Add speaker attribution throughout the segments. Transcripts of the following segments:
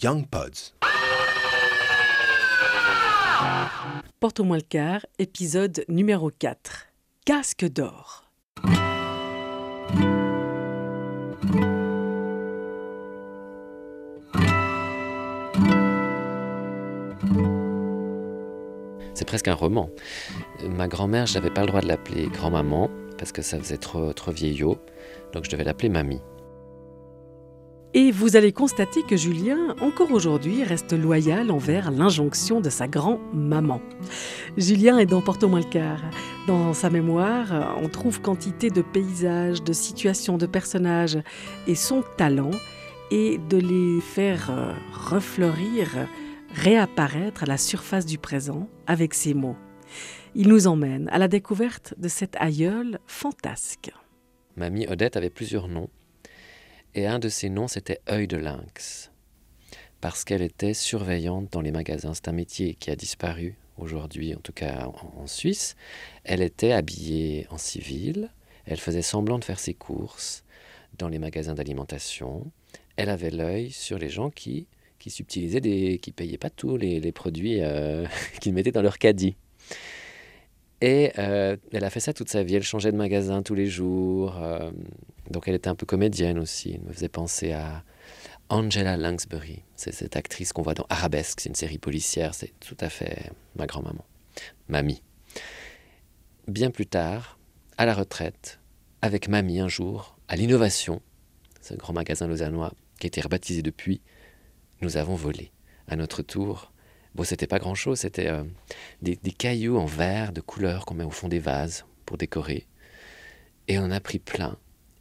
Speaker 1: Young Pods.
Speaker 2: Porte-moi le quart, épisode numéro 4. Casque d'or.
Speaker 3: C'est presque un roman. Ma grand-mère, je n'avais pas le droit de l'appeler grand-maman parce que ça faisait trop, trop vieillot. Donc je devais l'appeler mamie.
Speaker 2: Et vous allez constater que Julien, encore aujourd'hui, reste loyal envers l'injonction de sa grand-maman. Julien est dans Porto Malcar. Dans sa mémoire, on trouve quantité de paysages, de situations, de personnages. Et son talent est de les faire euh, refleurir, réapparaître à la surface du présent avec ses mots. Il nous emmène à la découverte de cet aïeul fantasque.
Speaker 3: Mamie Odette avait plusieurs noms. Et un de ces noms, c'était œil de lynx. Parce qu'elle était surveillante dans les magasins. C'est un métier qui a disparu aujourd'hui, en tout cas en, Suisse. Elle était habillée en civil. Elle faisait semblant de faire ses courses dans les magasins d'alimentation. Elle avait l'œil sur les gens qui, qui subtilisaient des. qui payaient pas tous les, les produits euh, qu'ils mettaient dans leur caddie. Et euh, elle a fait ça toute sa vie. Elle changeait de magasin tous les jours. euh, donc elle était un peu comédienne aussi. Elle me faisait penser à Angela Lansbury. C'est cette actrice qu'on voit dans Arabesque. C'est une série policière. C'est tout à fait ma grand-maman. Mamie. Bien plus tard, à la retraite, avec Mamie un jour, à l'Innovation, ce grand magasin lausannois qui a été rebaptisé depuis, nous avons volé. À notre tour, bon, c'était pas grand-chose. C'était euh, des, des cailloux en verre de couleur qu'on met au fond des vases pour décorer. Et on a pris plein.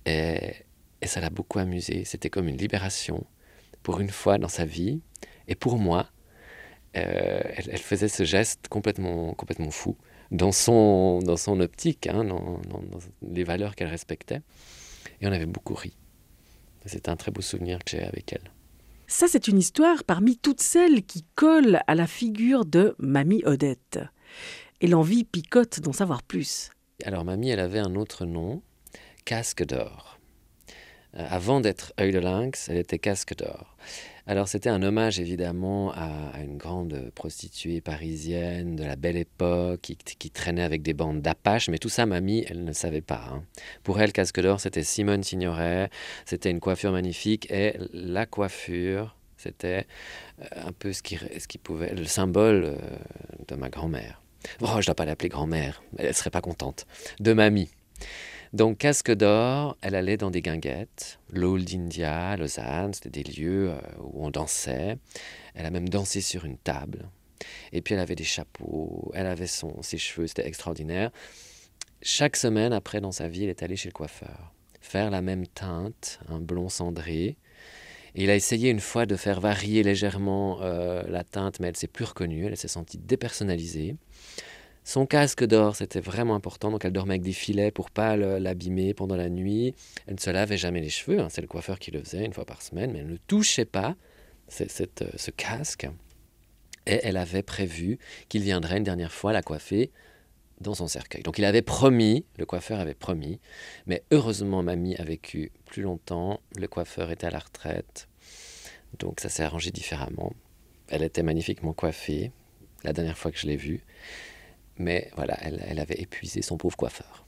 Speaker 3: Et, et ça l'a beaucoup amusé. C'était comme une libération pour une fois dans sa vie. Et pour moi, euh, elle, elle faisait ce geste complètement, complètement fou dans son, dans son optique, hein, dans, dans- dans les valeurs qu'elle respectait. Et on avait beaucoup ri. C'était un très beau souvenir que j'ai avec elle.
Speaker 2: Ça, c'est une histoire parmi toutes celles qui collent à la figure de Mamie Odette. Et l'envie picote d'en savoir plus.
Speaker 3: Alors, mamie, elle avait un autre nom, Casque d'or. Euh, avant d'être œil de lynx, elle était Casque d'or. Alors, c'était un hommage évidemment à, une grande prostituée parisienne de la belle époque qui, qui traînait avec des bandes d'apaches, mais tout ça, mamie, elle ne savait pas. hein. Pour elle, Casque d'or, c'était Simone Signoret, c'était une coiffure magnifique et la coiffure, c'était euh, un peu ce qui, ce qui pouvait, le symbole euh, de ma grand-mère. Oh, je ne dois pas l'appeler grand-mère, elle ne serait pas contente. De mamie. Donc, casque d'or, elle allait dans des guinguettes, l'Old India, Lausanne, c'était des lieux euh, où on dansait. Elle a même dansé sur une table. Et puis, elle avait des chapeaux, elle avait son, ses cheveux, c'était extraordinaire. Chaque semaine, après, dans sa vie, elle est allée chez le coiffeur, faire la même teinte, un blond cendré. Et il a essayé une fois de faire varier légèrement euh, la teinte, mais elle s'est plus reconnue, elle s'est sentie dépersonnalisée. Son casque d'or, c'était vraiment important, donc elle dormait avec des filets pour pas l'abîmer pendant la nuit. Elle ne se lavait jamais les cheveux, hein, c'est le coiffeur qui le faisait une fois par semaine, mais elle ne touchait pas euh, ce casque. Et elle avait prévu qu'il viendrait une dernière fois la coiffer dans son cercueil. Donc il avait promis, le coiffeur avait promis, mais heureusement mamie a vécu plus longtemps, le coiffeur était à la retraite, donc ça s'est arrangé différemment. Elle était magnifiquement coiffée, la dernière fois que je l'ai vue, mais voilà, elle, elle avait épuisé son pauvre coiffeur.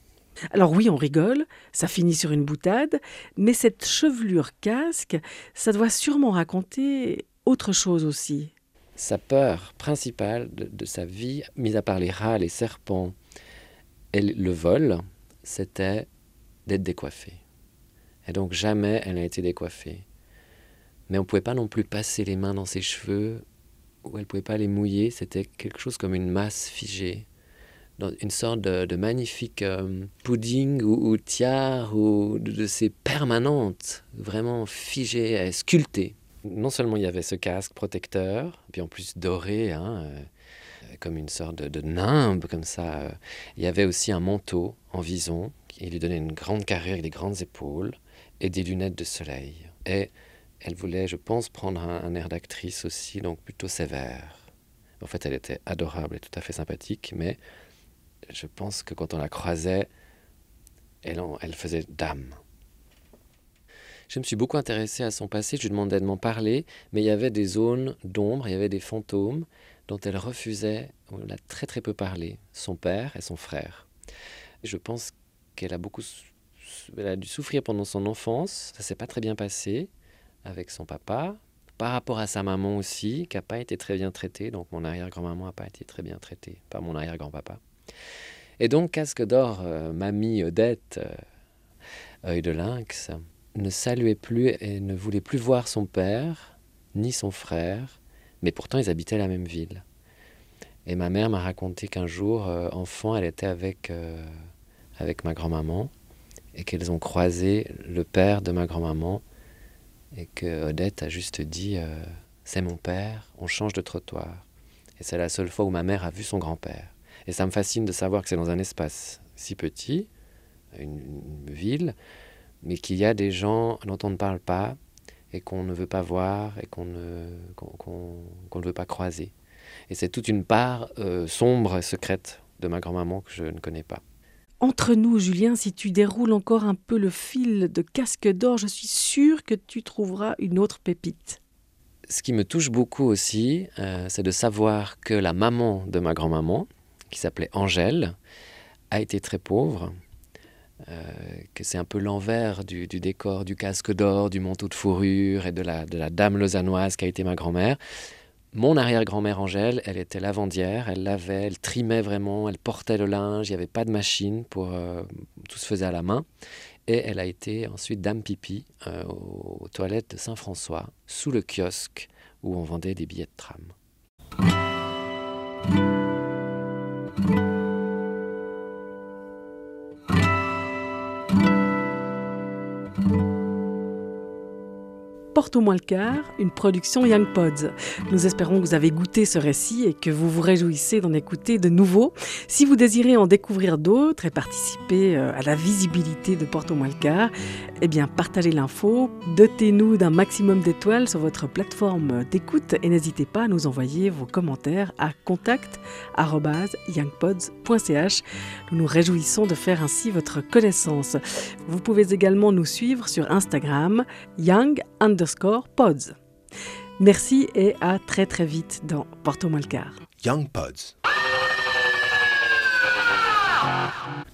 Speaker 2: Alors oui, on rigole, ça finit sur une boutade, mais cette chevelure casque, ça doit sûrement raconter autre chose aussi.
Speaker 3: Sa peur principale de, de sa vie, mis à part les rats, les serpents et le vol, c'était d'être décoiffée. Et donc jamais elle n'a été décoiffée. Mais on ne pouvait pas non plus passer les mains dans ses cheveux, ou elle ne pouvait pas les mouiller, c'était quelque chose comme une masse figée. Dans une sorte de, magnifique euh, pudding ou, ou tiare ou de, ces permanentes, vraiment figées, et sculptées. Non seulement il y avait ce casque protecteur, puis en plus doré, hein, euh, comme une sorte de, nimbe comme ça. euh. Il y avait aussi un manteau en vison qui lui donnait une grande carrure avec des grandes épaules et des lunettes de soleil. Et elle voulait, je pense, prendre un air d'actrice aussi, donc plutôt sévère. En fait, elle était adorable et tout à fait sympathique, mais je pense que quand on la croisait, elle, faisait dame. Je me suis beaucoup intéressé à son passé, je lui demandais de m'en parler, mais il y avait des zones d'ombre, il y avait des fantômes dont elle refusait, on a très très peu parlé, son père et son frère. Je pense qu'elle a beaucoup elle a dû souffrir pendant son enfance, ça s'est pas très bien passé avec son papa, par rapport à sa maman aussi, qui n'a pas été très bien traitée, donc mon arrière-grand-maman n'a pas été très bien traitée par mon arrière-grand-papa. Et donc Casque d'Or, euh, mamie Odette, euh, œil de lynx, ne saluait plus et ne voulait plus voir son père, ni son frère, mais pourtant ils habitaient la même ville. Et ma mère m'a raconté qu'un jour, euh, enfant, elle était avec, avec ma grand-maman et qu'elles ont croisé le père de ma grand-maman et que Odette a juste dit C'est mon père, on change de trottoir. Et c'est la seule fois où ma mère a vu son grand-père. Et ça me fascine de savoir que c'est dans un espace si petit, une, une ville, mais qu'il y a des gens dont on ne parle pas et qu'on ne veut pas voir et qu'on ne, qu'on, qu'on, qu'on ne veut pas croiser. Et c'est toute une part euh, sombre et secrète de ma grand-maman que je ne connais pas.
Speaker 2: Entre nous, Julien, si tu déroules encore un peu le fil de casque d'or, je suis sûre que tu trouveras une autre pépite.
Speaker 3: Ce qui me touche beaucoup aussi, euh, c'est de savoir que la maman de ma grand-maman, qui s'appelait Angèle, a été très pauvre, euh, que c'est un peu l'envers du, décor du casque d'or, du manteau de fourrure et de la, de la dame lausannoise qui a été ma grand-mère. Mon arrière-grand-mère Angèle, elle était lavandière, elle lavait, elle trimait vraiment, elle portait le linge, il n'y avait pas de machine, pour, euh, tout se faisait à la main. Et elle a été ensuite dame pipi euh, aux toilettes de Saint-François, sous le kiosque où on vendait des billets de tram.
Speaker 2: Porte au moins une production Young Pods. Nous espérons que vous avez goûté ce récit et que vous vous réjouissez d'en écouter de nouveaux. Si vous désirez en découvrir d'autres et participer euh, à la visibilité de Porte au moins eh bien partagez l'info, dotez-nous d'un maximum d'étoiles sur votre plateforme d'écoute et n'hésitez pas à nous envoyer vos commentaires à contact@youngpods.ch. Nous nous réjouissons de faire ainsi votre connaissance. Vous pouvez également nous suivre sur Instagram young underscore pods. Merci et à très très vite dans Porto Malcar.
Speaker 1: Young Pods.